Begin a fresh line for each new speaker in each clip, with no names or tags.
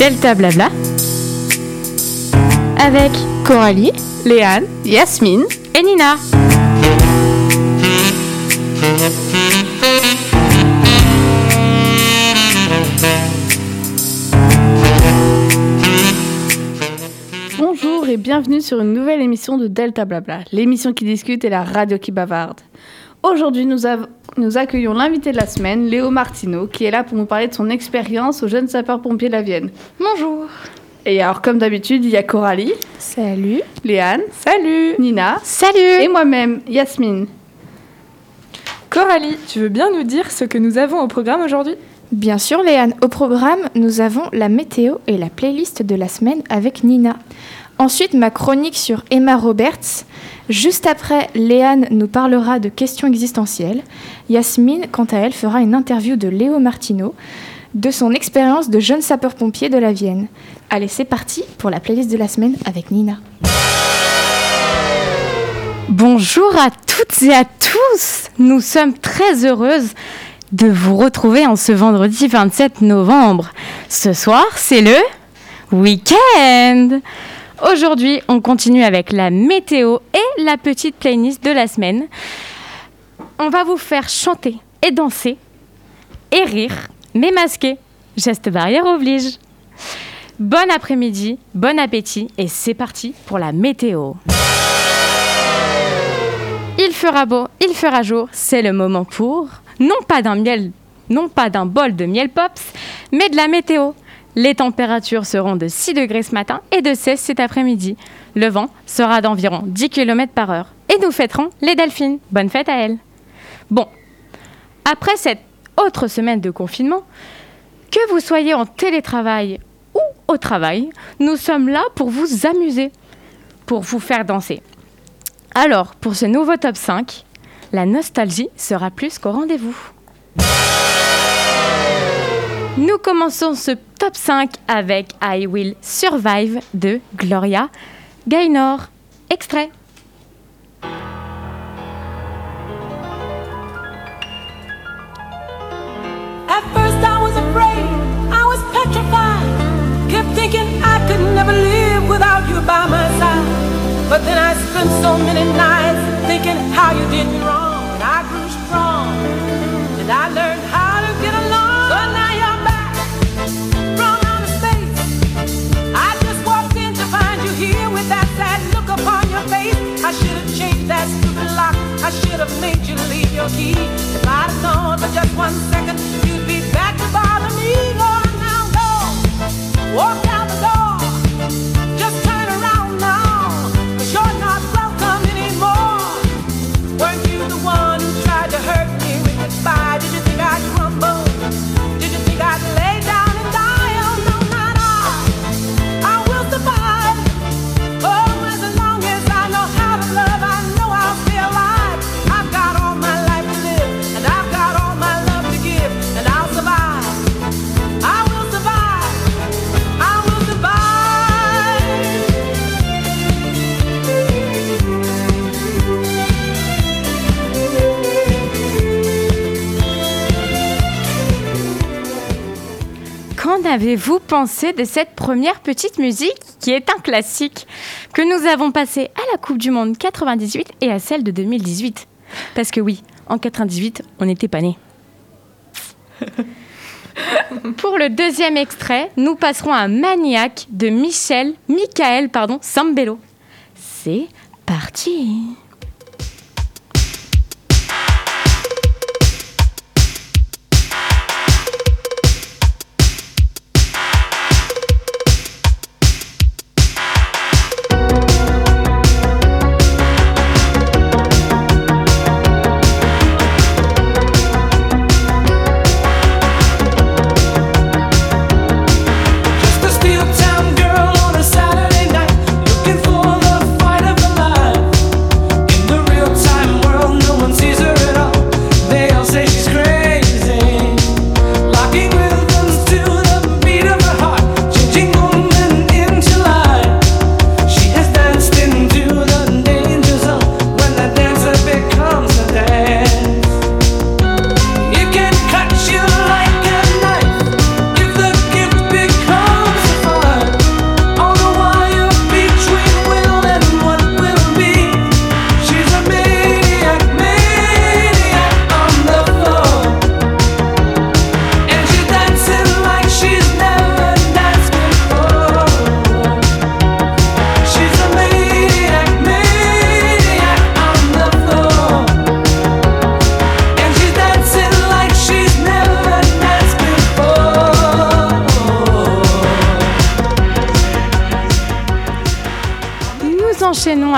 Delta Blabla avec Coralie, Léane, Yasmine et Nina.
Bonjour et bienvenue sur une nouvelle émission de Delta Blabla, l'émission qui discute et la radio qui bavarde. Aujourd'hui, nous, nous accueillons l'invité de la semaine, Léo Martineau, qui est là pour nous parler de son expérience aux jeunes sapeurs-pompiers de la Vienne.
Bonjour.
Et alors, comme d'habitude, il y a Coralie.
Salut.
Léane.
Salut.
Nina.
Salut.
Et moi-même, Yasmine.
Coralie, tu veux bien nous dire ce que nous avons au programme aujourd'hui?
Bien sûr, Léane. Au programme, nous avons la météo et la playlist de la semaine avec Nina. Ensuite, ma chronique sur Emma Roberts. Juste après, Léane nous parlera de questions existentielles. Yasmine, quant à elle, fera une interview de Léo Martineau de son expérience de jeune sapeur-pompier de la Vienne. Allez, c'est parti pour la playlist de la semaine avec Nina.
Bonjour à toutes et à tous. Nous sommes très heureuses de vous retrouver en ce vendredi 27 novembre. Ce soir, c'est le week-end. Aujourd'hui, on continue avec la météo et la petite playlist de la semaine. On va vous faire chanter et danser et rire, mais masquer. Geste barrière oblige. Bon après-midi, bon appétit et c'est parti pour la météo. Il fera beau, il fera jour, c'est le moment pour non pas d'un miel, non pas d'un bol de miel pops, mais de la météo. Les températures seront de 6 degrés ce matin et de 16 cet après-midi. Le vent sera d'environ 10 km par heure. Et nous fêterons les delphines. Bonne fête à elles. Bon, après cette autre semaine de confinement, que vous soyez en télétravail ou au travail, nous sommes là pour vous amuser, pour vous faire danser. Alors, pour ce nouveau top 5, la nostalgie sera plus qu'au rendez-vous. Nous commençons ce top 5 avec I Will Survive de Gloria Gaynor. Extrait.
At first I was afraid, I was petrified. Kept thinking I could never live without you by my side. But then I spent so many nights thinking how you did me wrong. I grew strong, and I learned I should have made you leave your key. If I'd have known for just one second, you'd be back to bother me. Lord, now go. Walk
avez-vous pensé de cette première petite musique qui est un classique que nous avons passé à la Coupe du Monde 98 et à celle de 2018 Parce que oui, en 98, on n'était pas nés. Pour le deuxième extrait, nous passerons à Maniac de Michel, Michael pardon, Sambello. C'est parti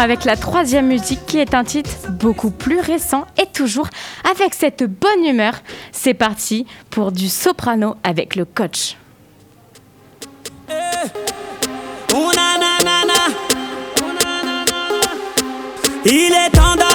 avec la troisième musique qui est un titre beaucoup plus récent et toujours avec cette bonne humeur. C'est parti pour du soprano avec le coach.
Temps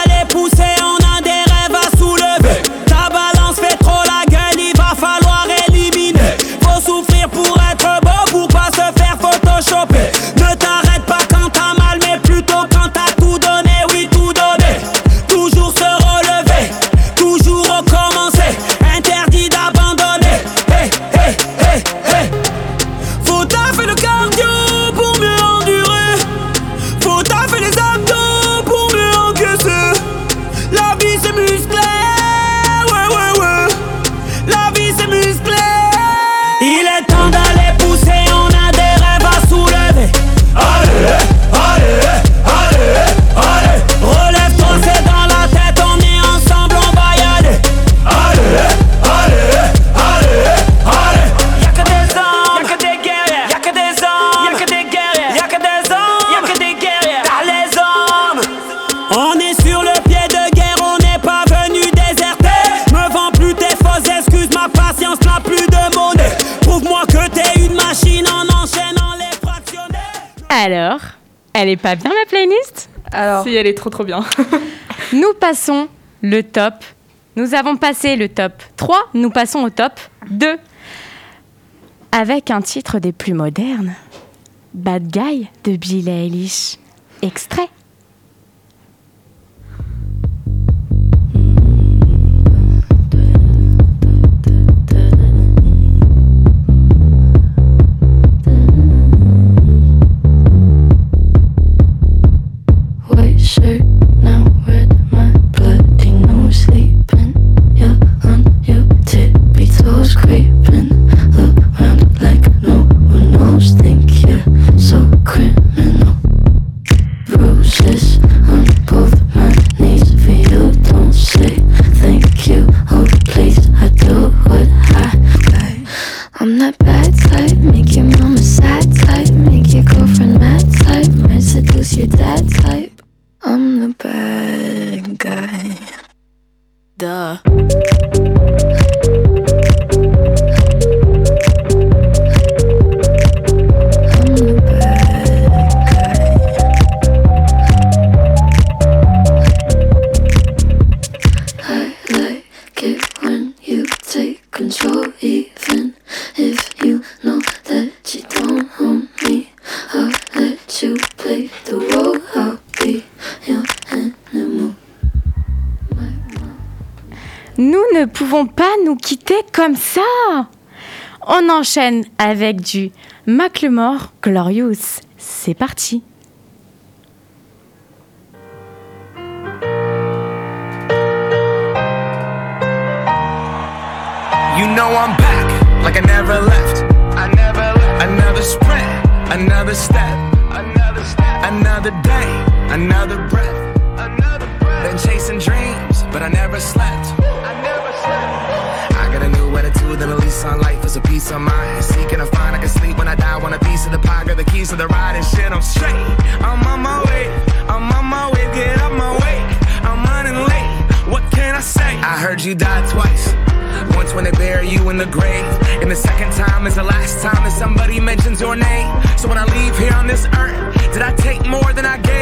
Alors, elle est pas bien ma playlist?
Alors,
Si, elle est trop trop bien.
Nous passons le top. Nous avons passé le top 3, nous passons au top 2. Avec un titre des plus modernes. Bad Guy de Billie Eilish. Extrait.
Shirt,
pouvons pas nous quitter comme ça. On enchaîne avec du Macklemore Glorious. C'est parti.
You know I'm back, like I never left. I never left. Another sprint, another step, another step, another day, another breath, another breath. Been chasing dreams, but I never slept. New attitude and a lease on life is a peace of mind. Seeking to find I can sleep when I die. Want a piece of the pie, got the keys to the ride and shit. I'm straight. I'm on my way. I'm on my way. Get up my way. I'm running late. What can I say? I heard you die twice. Once when they bury you in the grave, and the second time is the last time that somebody mentions your name. So when I leave here on this earth, did I take more than I gave?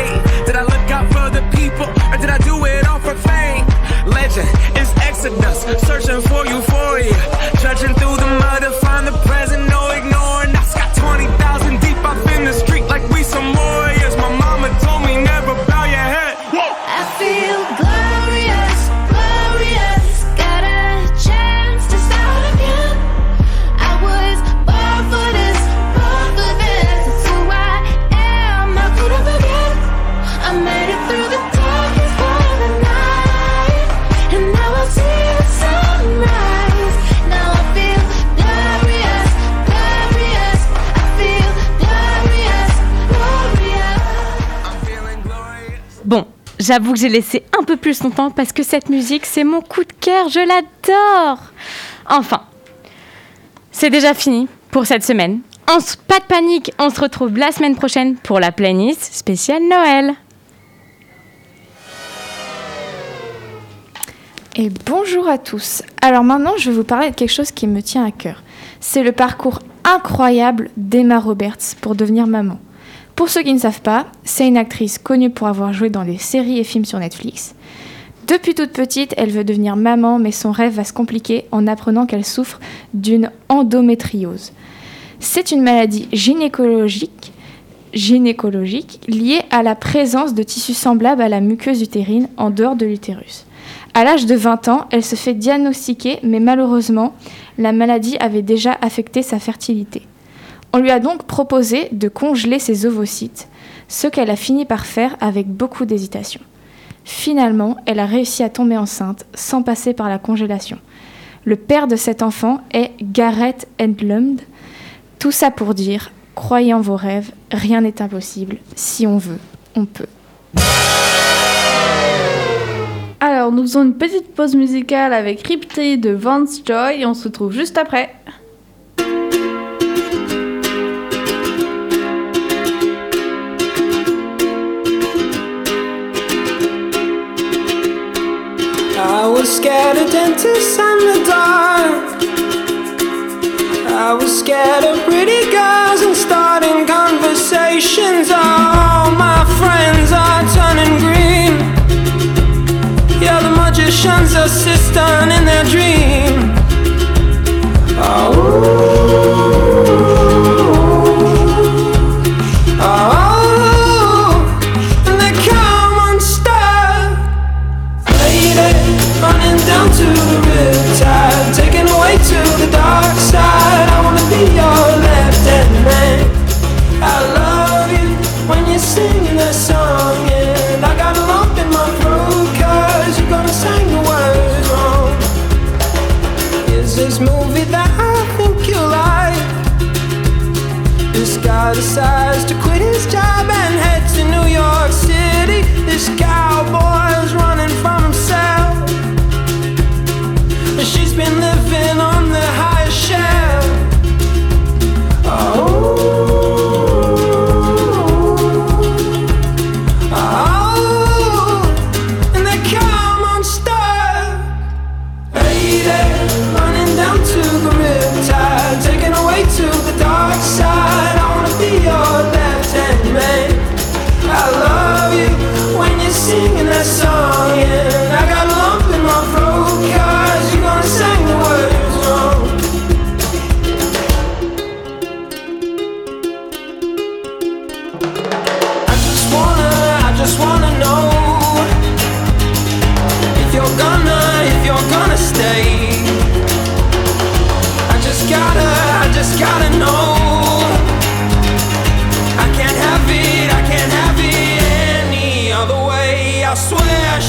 J'avoue que j'ai laissé un peu plus longtemps parce que cette musique, c'est mon coup de cœur, je l'adore. Enfin, c'est déjà fini pour cette semaine. Pas de panique, on se retrouve la semaine prochaine pour la playlist spéciale Noël.
Et bonjour à tous. Alors maintenant, je vais vous parler de quelque chose qui me tient à cœur. C'est le parcours incroyable d'Emma Roberts pour devenir maman. Pour ceux qui ne savent pas, c'est une actrice connue pour avoir joué dans des séries et films sur Netflix. Depuis toute petite, elle veut devenir maman, mais son rêve va se compliquer en apprenant qu'elle souffre d'une endométriose. C'est une maladie gynécologique, liée à la présence de tissus semblables à la muqueuse utérine en dehors de l'utérus. À l'âge de 20 ans, elle se fait diagnostiquer, mais malheureusement, la maladie avait déjà affecté sa fertilité. On lui a donc proposé de congeler ses ovocytes, ce qu'elle a fini par faire avec beaucoup d'hésitation. Finalement, elle a réussi à tomber enceinte sans passer par la congélation. Le père de cet enfant est Gareth Edlund. Tout ça pour dire, croyez en vos rêves, rien n'est impossible. Si on veut, on peut.
Alors, nous faisons une petite pause musicale avec Riptide de Vance Joy on se retrouve juste après.
Scared of dentists and the dark. I was scared of pretty girls and starting conversations. All my friends are turning green. Yeah, the magician's assistant in their dream. Oh, This movie that I think you like. It's got a side.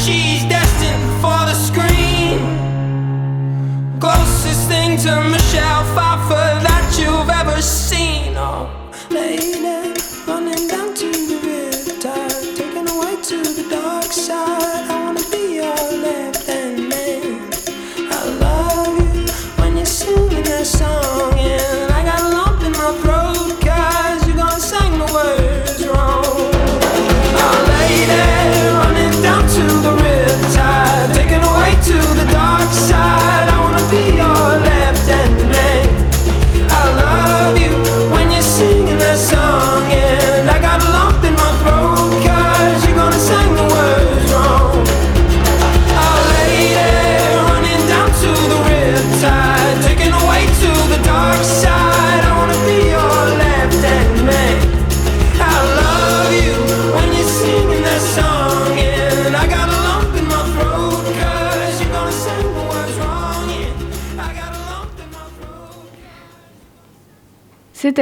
She's destined for the screen. Closest thing to Michelle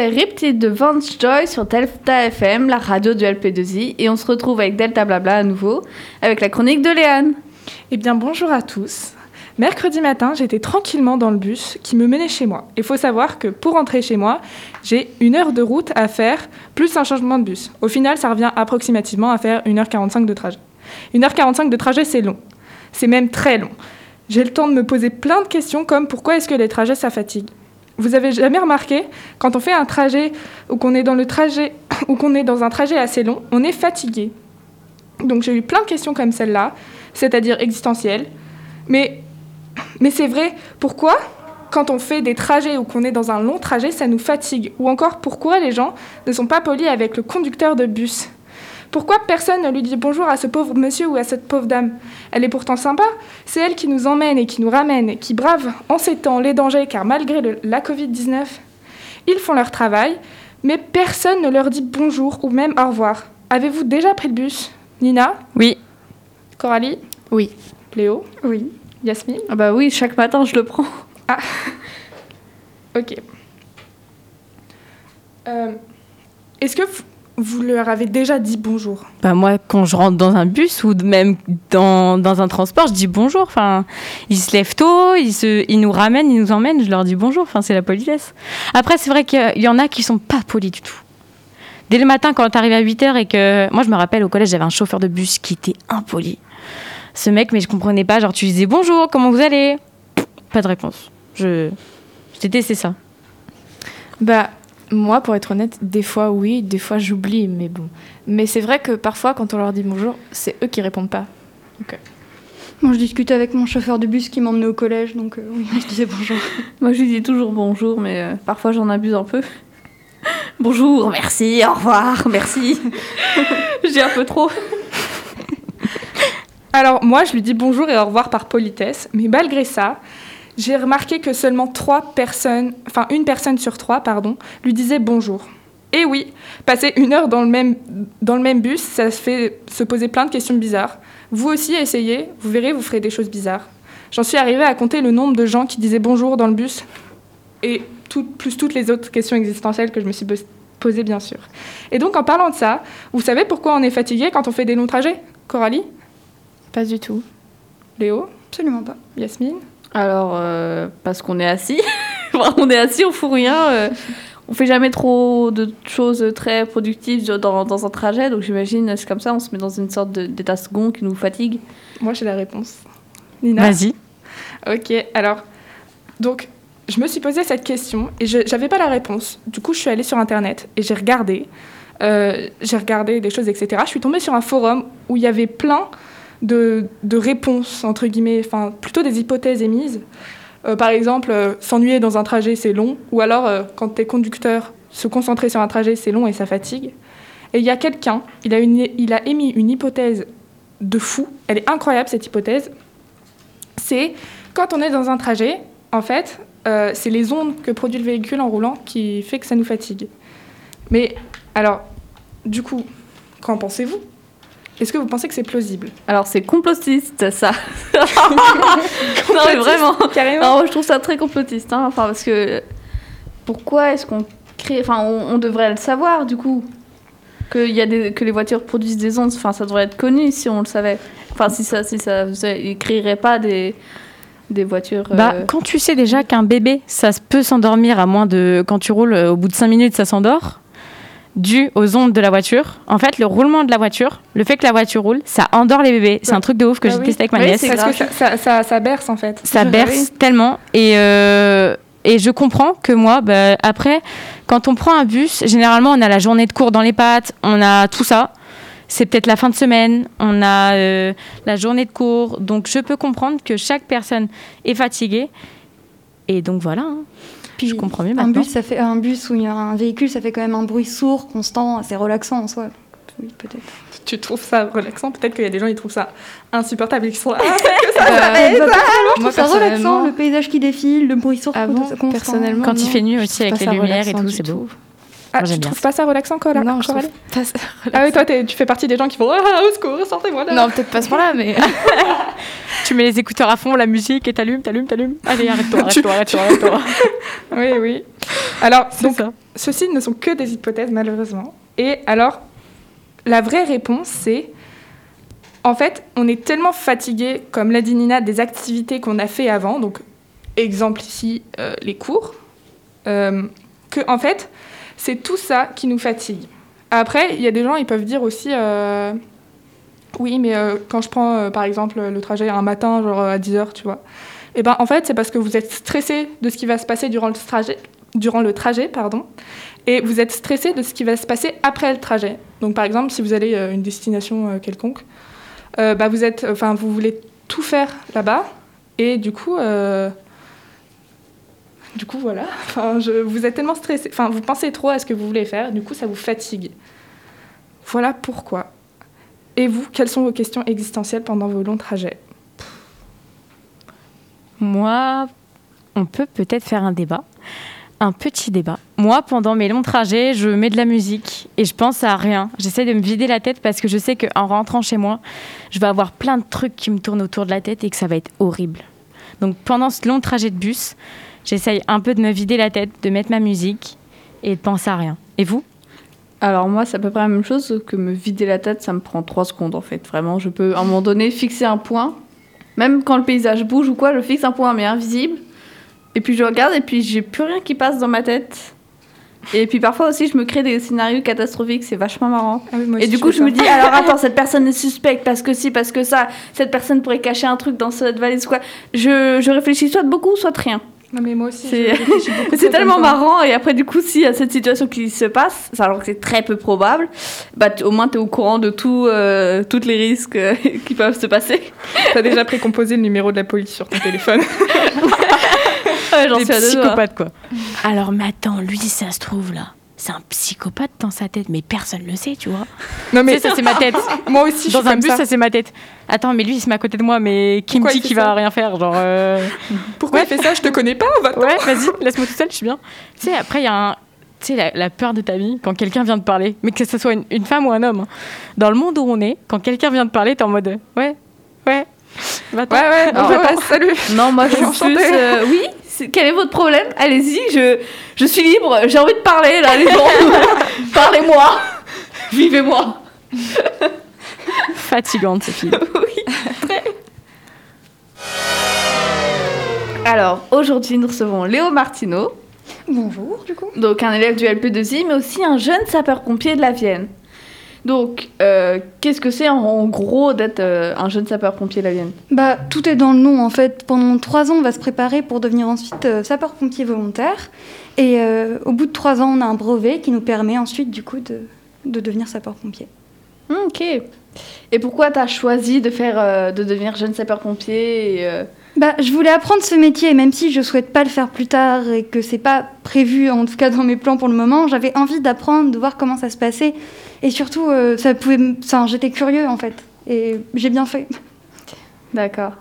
C'était Riptide de Vance Joy sur Delta FM, la radio du LP2I, et on se retrouve avec Delta Blabla à nouveau, avec la chronique de Léane.
Eh bien, bonjour à tous. Mercredi matin, j'étais tranquillement dans le bus qui me menait chez moi. Il faut savoir que pour rentrer chez moi, j'ai une heure de route à faire, plus un changement de bus. Au final, ça revient approximativement à faire 1h45 de trajet. 1h45 de trajet, c'est long. C'est même très long. J'ai le temps de me poser plein de questions comme pourquoi est-ce que les trajets, ça fatigue? Vous avez jamais remarqué, quand on fait un trajet ou qu'on est dans le trajet ou qu'on est dans un trajet assez long, on est fatigué. Donc j'ai eu plein de questions comme celle-là, c'est-à-dire existentielles. Mais, mais c'est vrai, pourquoi quand on fait des trajets ou qu'on est dans un long trajet, ça nous fatigue? Ou encore, pourquoi les gens ne sont pas polis avec le conducteur de bus? Pourquoi personne ne lui dit bonjour à ce pauvre monsieur ou à cette pauvre dame? Elle est pourtant sympa, c'est elle qui nous emmène et qui nous ramène, et qui brave en ces temps les dangers, car malgré le- la Covid-19, ils font leur travail, mais personne ne leur dit bonjour ou même au revoir. Avez-vous déjà pris le bus? Nina?
Oui.
Coralie?
Oui.
Léo?
Oui.
Yasmine?
Ah bah oui, chaque matin je le prends.
Ok. Euh, Est-ce que vous leur avez déjà dit bonjour
Bah moi, quand je rentre dans un bus ou de- même dans, dans un transport, je dis bonjour. Enfin, ils se lèvent tôt, ils, se, ils nous ramènent, ils nous emmènent, je leur dis bonjour. Enfin, c'est la politesse. Après, c'est vrai qu'il y en a qui sont pas polis du tout. Dès le matin, quand tu arrives à 8h et que... Moi, je me rappelle, au collège, j'avais un chauffeur de bus qui était impoli. Ce mec, mais je comprenais pas. Genre, tu lui disais bonjour, comment vous allez? Pas de réponse. Je... Je détestais ça.
Bah, moi, pour être honnête, des fois oui, des fois j'oublie, mais bon. Mais c'est vrai que parfois, quand on leur dit bonjour, c'est eux qui répondent pas.
Moi, je discutais avec mon chauffeur de bus qui m'emmenait au collège, donc euh, oui, je disais bonjour.
Moi je lui dis toujours bonjour, mais euh, parfois j'en abuse un peu. bonjour, merci, au revoir, merci. dis un peu trop.
Alors, moi, je lui dis bonjour et au revoir par politesse, mais malgré ça, j'ai remarqué que seulement trois personnes, enfin une personne sur trois, pardon, lui disait bonjour. Et oui, passer une heure dans le même, dans le même bus, ça se fait se poser plein de questions bizarres. Vous aussi, essayez, vous verrez, vous ferez des choses bizarres. J'en suis arrivée à compter le nombre de gens qui disaient bonjour dans le bus, et tout- plus toutes les autres questions existentielles que je me suis pos- posées, bien sûr. Et donc, en parlant de ça, vous savez pourquoi on est fatigué quand on fait des longs trajets? Coralie?
Pas du tout.
Léo?
Absolument pas.
Yasmine?
Alors, euh, parce qu'on est assis. On est assis, on fout rien. euh, on fait jamais trop de choses très productives dans, dans un trajet, donc j'imagine c'est comme ça, on se met dans une sorte d'état second qui nous fatigue.
Moi, j'ai la réponse. Nina?
Vas-y.
Ok, alors, donc, je me suis posé cette question et je n'avais pas la réponse. Du coup, je suis allée sur Internet et j'ai regardé. euh, j'ai regardé des choses, etc. Je suis tombée sur un forum où il y avait plein de, réponses, entre guillemets, enfin, plutôt des hypothèses émises. Euh, par exemple, euh, s'ennuyer dans un trajet, c'est long. Ou alors, euh, quand tu es conducteur, se concentrer sur un trajet, c'est long et ça fatigue. Et il y a quelqu'un, il, a il a émis une hypothèse de fou. Elle est incroyable, cette hypothèse. C'est quand on est dans un trajet, en fait, c'est les ondes que produit le véhicule en roulant qui fait que ça nous fatigue. Mais alors, du coup, qu'en pensez-vous? Est-ce que vous pensez que c'est plausible
Alors, c'est complotiste, ça. non, mais vraiment.
Carrément.
Alors, je trouve ça très complotiste. hein. Enfin, parce que pourquoi est-ce qu'on crée. Enfin, on, on devrait le savoir, du coup. Que, y a des, que les voitures produisent des ondes. Enfin, ça devrait être connu si on le savait. Enfin, si ça. Si ça ils créeraient pas des, des voitures. euh,
Bah, quand tu sais déjà qu'un bébé, ça peut s'endormir à moins de. Quand tu roules, euh, au bout de 5 minutes, ça s'endort, dû aux ondes de la voiture. En fait, le roulement de la voiture, le fait que la voiture roule, ça endort les bébés. C'est un truc de ouf que
Ah
j'ai
oui.
testé avec ma
Oui,
nièce.
c'est
Parce que ça, ça, ça- ça berce en fait.
Ça
Je-
berce tellement. Et, euh, et je comprends que moi, bah, après, quand on prend un bus, généralement, on a la journée de cours dans les pattes, on a tout ça. C'est peut-être la fin de semaine, on a euh, la journée de cours. Donc, je peux comprendre que chaque personne est fatiguée. Et donc, voilà. hein.
Puis,
Je comprends mieux
un bus, ça fait un bus ou il y a un véhicule, ça fait quand même un bruit sourd, constant, c'est relaxant en soi. Oui, peut-être.
Tu trouves ça relaxant? Peut-être qu'il y a des gens qui trouvent ça insupportable et qui sont là. Ah,
bah,
moi,
moi, ça relaxant,
personnellement-
le paysage qui défile, le bruit sourd
Ah bon,
constant.
personnellement,
Quand il fait nuit aussi avec les
ça
lumières et
relaxant
tout, c'est beau.
Ah,
Moi,
tu
bien
pas ça relaxant, Cora
Non, je trouve pas ça
Ah oui, toi, tu fais partie des gens qui font Ah, au secours, sortez-moi là
Non, peut-être pas ce moment-là, mais.
Tu mets les écouteurs à fond, la musique, et t'allumes, t'allumes, t'allumes. Allez, arrête-toi, arrête-toi, arrête-toi, arrête-toi.
Oui, oui. Alors, donc,
ça.
ceci ne sont que des hypothèses, malheureusement. Et alors, la vraie réponse, c'est en fait, on est tellement fatigué, comme l'a dit Nina, des activités qu'on a fait avant, donc exemple ici, euh, les cours, euh, que en fait, c'est tout ça qui nous fatigue. Après, il y a des gens, ils peuvent dire aussi, euh, oui, mais euh, quand je prends euh, par exemple le trajet un matin, genre à 10h, tu vois, et ben en fait, c'est parce que vous êtes stressé de ce qui va se passer durant le trajet, durant le trajet, pardon, et vous êtes stressé de ce qui va se passer après le trajet. Donc par exemple, si vous allez à une destination quelconque, bah, vous êtes, vous voulez tout faire là-bas, Et du coup, du coup voilà. Enfin, je, vous êtes tellement stressé. Enfin, vous pensez trop à ce que vous voulez faire. Du coup, ça vous fatigue. Voilà pourquoi. Et vous, quelles sont vos questions existentielles pendant vos longs trajets?
Moi, on peut peut-être faire un débat. Un petit débat. Moi, pendant mes longs trajets, je mets de la musique et je pense à rien. J'essaie de me vider la tête parce que je sais qu'en rentrant chez moi, je vais avoir plein de trucs qui me tournent autour de la tête et que ça va être horrible. Donc pendant ce long trajet de bus, j'essaye un peu de me vider la tête, de mettre ma musique et de penser à rien. Et vous?
Alors moi, c'est à peu près la même chose que me vider la tête, ça me prend 3 secondes en fait. Vraiment, je peux à un moment donné fixer un point. Même quand le paysage bouge ou quoi, je fixe un point mais invisible. Et puis je regarde et puis j'ai plus rien qui passe dans ma tête. Et puis parfois aussi, je me crée des scénarios catastrophiques, c'est vachement marrant.
Ah oui,
Et du
je
coup, je me dis, alors attends, cette personne est suspecte parce que si, parce que ça, cette personne pourrait cacher un truc dans cette valise ou quoi. Je, je réfléchis soit beaucoup, soit rien.
Non, mais moi aussi.
C'est- tellement marrant et après du coup s'il y a cette situation qui se passe, alors que c'est très peu probable, bah t- au moins tu es au courant de tout, euh, tous les risques euh, qui peuvent se passer.
T'as déjà précomposé le numéro de la police sur ton téléphone.
Ouais, J'en
Des
suis à deux doigts.
psychopathes, quoi. Alors, mais attends, lui, ça se trouve là. C'est un psychopathe dans sa tête, mais personne le sait, tu vois.
Non,
Mais ça, c'est ma tête.
moi aussi, je
Dans
suis
un
comme
bus,
ça.
ça, c'est ma tête. Attends, mais lui, il se met à côté de moi, mais qui
Pourquoi
me dit qu'il va rien faire Genre. euh,
Pourquoi il fait ça? Je te connais pas, on va
Ouais, vas-y, laisse-moi tout seul, je suis bien. Tu sais, après, il y a un. Tu sais, la, la peur de ta vie, quand quelqu'un vient te parler, mais que ce soit une, une femme ou un homme. hein. Dans le monde où on est, quand quelqu'un vient te parler, t'es en mode Ouais, ouais. Va-t'en.
Ouais, ouais,
Alors,
on passe, salut.
Non, moi je suis plus. euh, oui, quel est votre problème Allez-y, je, je suis libre, j'ai envie de parler là, les gens. Parlez-moi, vivez-moi.
Fatigante, ces filles.
Alors aujourd'hui, nous recevons Léo Martineau,
Bonjour, du coup.
donc un élève du LP2I, mais aussi un jeune sapeur-pompier de la Vienne. Donc, euh, qu'est-ce que c'est en, en gros d'être euh, un jeune sapeur-pompier la Vienne?
Bah, tout est dans le nom en fait. Pendant trois ans, on va se préparer pour devenir ensuite euh, sapeur-pompier volontaire. Et au bout de trois ans, on a un brevet qui nous permet ensuite, du coup, de, de devenir sapeur-pompier.
Ok. Et pourquoi t'as choisi de faire, de devenir jeune sapeur-pompier et,
Bah, je voulais apprendre ce métier, même si je souhaite pas le faire plus tard et que c'est pas prévu, en tout cas dans mes plans pour le moment. J'avais envie d'apprendre, de voir comment ça se passait, et surtout, euh, ça pouvait, enfin, j'étais curieux en fait, et j'ai bien fait.
D'accord.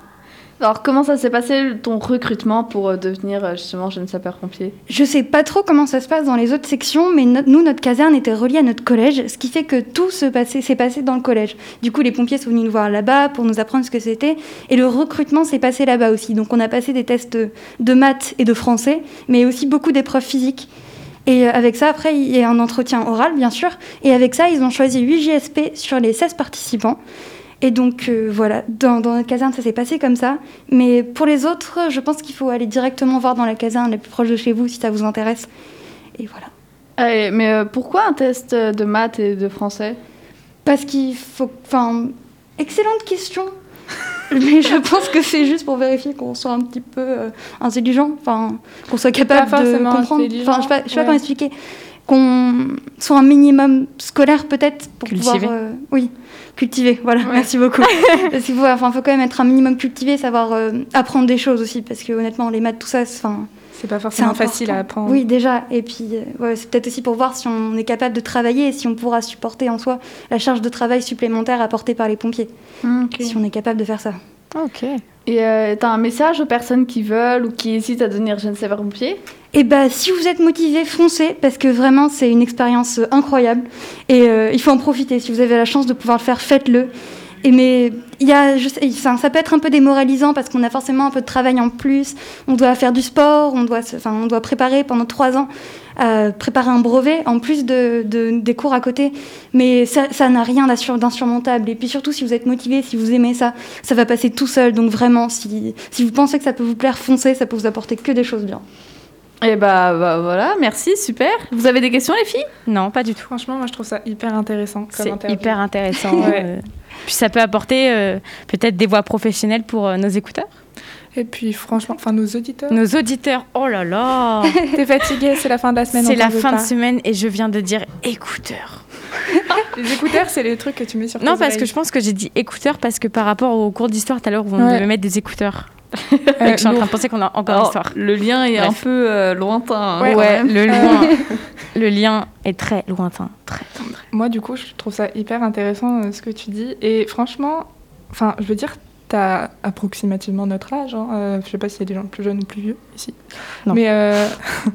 Alors, comment ça s'est passé ton recrutement pour euh, devenir euh, justement jeune sapeur-pompier?
Je sais pas trop comment ça se passe dans les autres sections, mais no- nous, notre caserne était reliée à notre collège, ce qui fait que tout s'est passé dans le collège. Du coup, les pompiers sont venus nous voir là-bas pour nous apprendre ce que c'était, et le recrutement s'est passé là-bas aussi. Donc, on a passé des tests de maths et de français, mais aussi beaucoup d'épreuves physiques. Et euh, avec ça, après, il y a un entretien oral, bien sûr. Et avec ça, ils ont choisi 8 JSP sur les 16 participants. Et donc, euh, voilà, dans, dans notre caserne, ça s'est passé comme ça. Mais pour les autres, je pense qu'il faut aller directement voir dans la caserne la plus proche de chez vous si ça vous intéresse. Et voilà.
Allez, Mais euh, pourquoi un test de maths et de français?
Parce qu'il faut. Enfin, excellente question. Mais je pense que c'est juste pour vérifier qu'on soit un petit peu euh, intelligent, enfin, qu'on soit capable
Pas
de comprendre. Enfin, je sais pas, je sais pas comment expliquer. Qu'on soit un minimum scolaire peut-être pour pouvoir. euh, oui, cultiver. Voilà, merci beaucoup. parce qu'il faut, enfin, faut quand même être un minimum cultivé, savoir euh, apprendre des choses aussi, parce que honnêtement, les maths, tout ça, c'est- enfin.
C'est pas forcément facile à apprendre.
Oui, déjà. Et puis, euh, ouais, c'est peut-être aussi pour voir si on est capable de travailler et si on pourra supporter en soi la charge de travail supplémentaire apportée par les pompiers. Si on est capable de faire ça.
Ok.
Et euh, t'as un message aux personnes qui veulent ou qui hésitent à devenir jeune sapeur-pompier
Et bah, si vous êtes motivé, foncez parce que vraiment, c'est une expérience euh, incroyable et euh, il faut en profiter. Si vous avez la chance de pouvoir le faire, faites-le. Et mais il y a, je sais, ça, ça peut être un peu démoralisant parce qu'on a forcément un peu de travail en plus. On doit faire du sport, on doit, se- enfin, on doit préparer pendant trois ans, euh, préparer un brevet en plus de, de- des cours à côté. Mais ça ça n'a rien d'insurmontable. Et puis surtout, si vous êtes motivé, si vous aimez ça, ça va passer tout seul. Donc vraiment, si, si vous pensez que ça peut vous plaire, foncez. Ça peut vous apporter que des choses bien.
Et bah, bah, voilà, merci, super. Vous avez des questions les filles?
Non, pas du tout.
Franchement, moi, je trouve ça hyper intéressant.
C'est hyper intéressant.
Ouais.
Puis ça peut apporter euh, peut-être des voix professionnelles pour euh, nos écouteurs.
Et puis, franchement, enfin, nos auditeurs.
Nos auditeurs, oh là là
T'es fatigué, c'est la fin de la semaine.
C'est la fin de semaine et je viens de dire écouteurs.
Les écouteurs, c'est les trucs que tu mets sur tes
Non, parce que je pense que j'ai dit écouteurs parce que par rapport au cours d'histoire tout à l'heure où on
Ouais.
devait mettre des écouteurs. je suis en train de penser qu'on a encore
Alors,
l'histoire.
le lien est
Bref.
un peu euh, lointain. hein,
Ouais,
le lien, le lien est très lointain. Très, très.
Moi, du coup, je trouve ça hyper intéressant euh, ce que tu dis. Et franchement, enfin, je veux dire, t'as approximativement notre âge. Hein. Euh, je sais pas s'il y a des gens plus jeunes ou plus vieux ici.
Non.
Mais euh,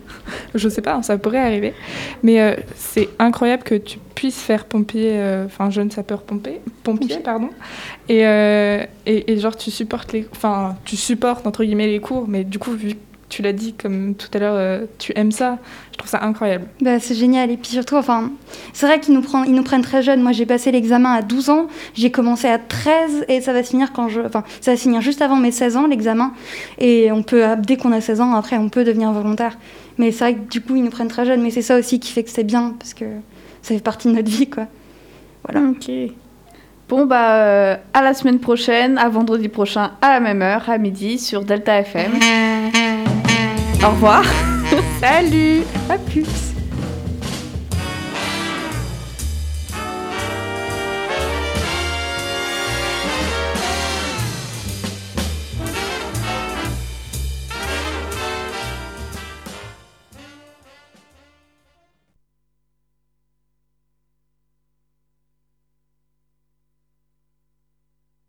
je sais pas, hein, ça pourrait arriver. Mais euh, c'est incroyable que tu puisses faire pompier, euh, enfin, jeune sapeur pompier, pompier, pardon. Et, et, et genre, tu supportes les, enfin, tu supportes entre guillemets les cours, mais du coup, vu que tu l'as dit comme tout à l'heure, euh, tu aimes ça. Je trouve ça incroyable.
Bah, c'est génial. Et puis surtout, enfin, c'est vrai qu'ils nous, prennent- ils nous prennent très jeunes. Moi, j'ai passé l'examen à 12 ans. J'ai commencé à 13 et ça va se finir quand je, enfin, ça va se finir juste avant mes 16 ans, l'examen. Et on peut, dès qu'on a 16 ans, après, on peut devenir volontaire. Mais c'est vrai que du coup, ils nous prennent très jeunes. Mais c'est ça aussi qui fait que c'est bien parce que ça fait partie de notre vie, quoi. Voilà.
Ok. Bon, bah, euh, à la semaine prochaine, à vendredi prochain, à la même heure, à midi, sur Delta FM. Au revoir.
Salut, à plus.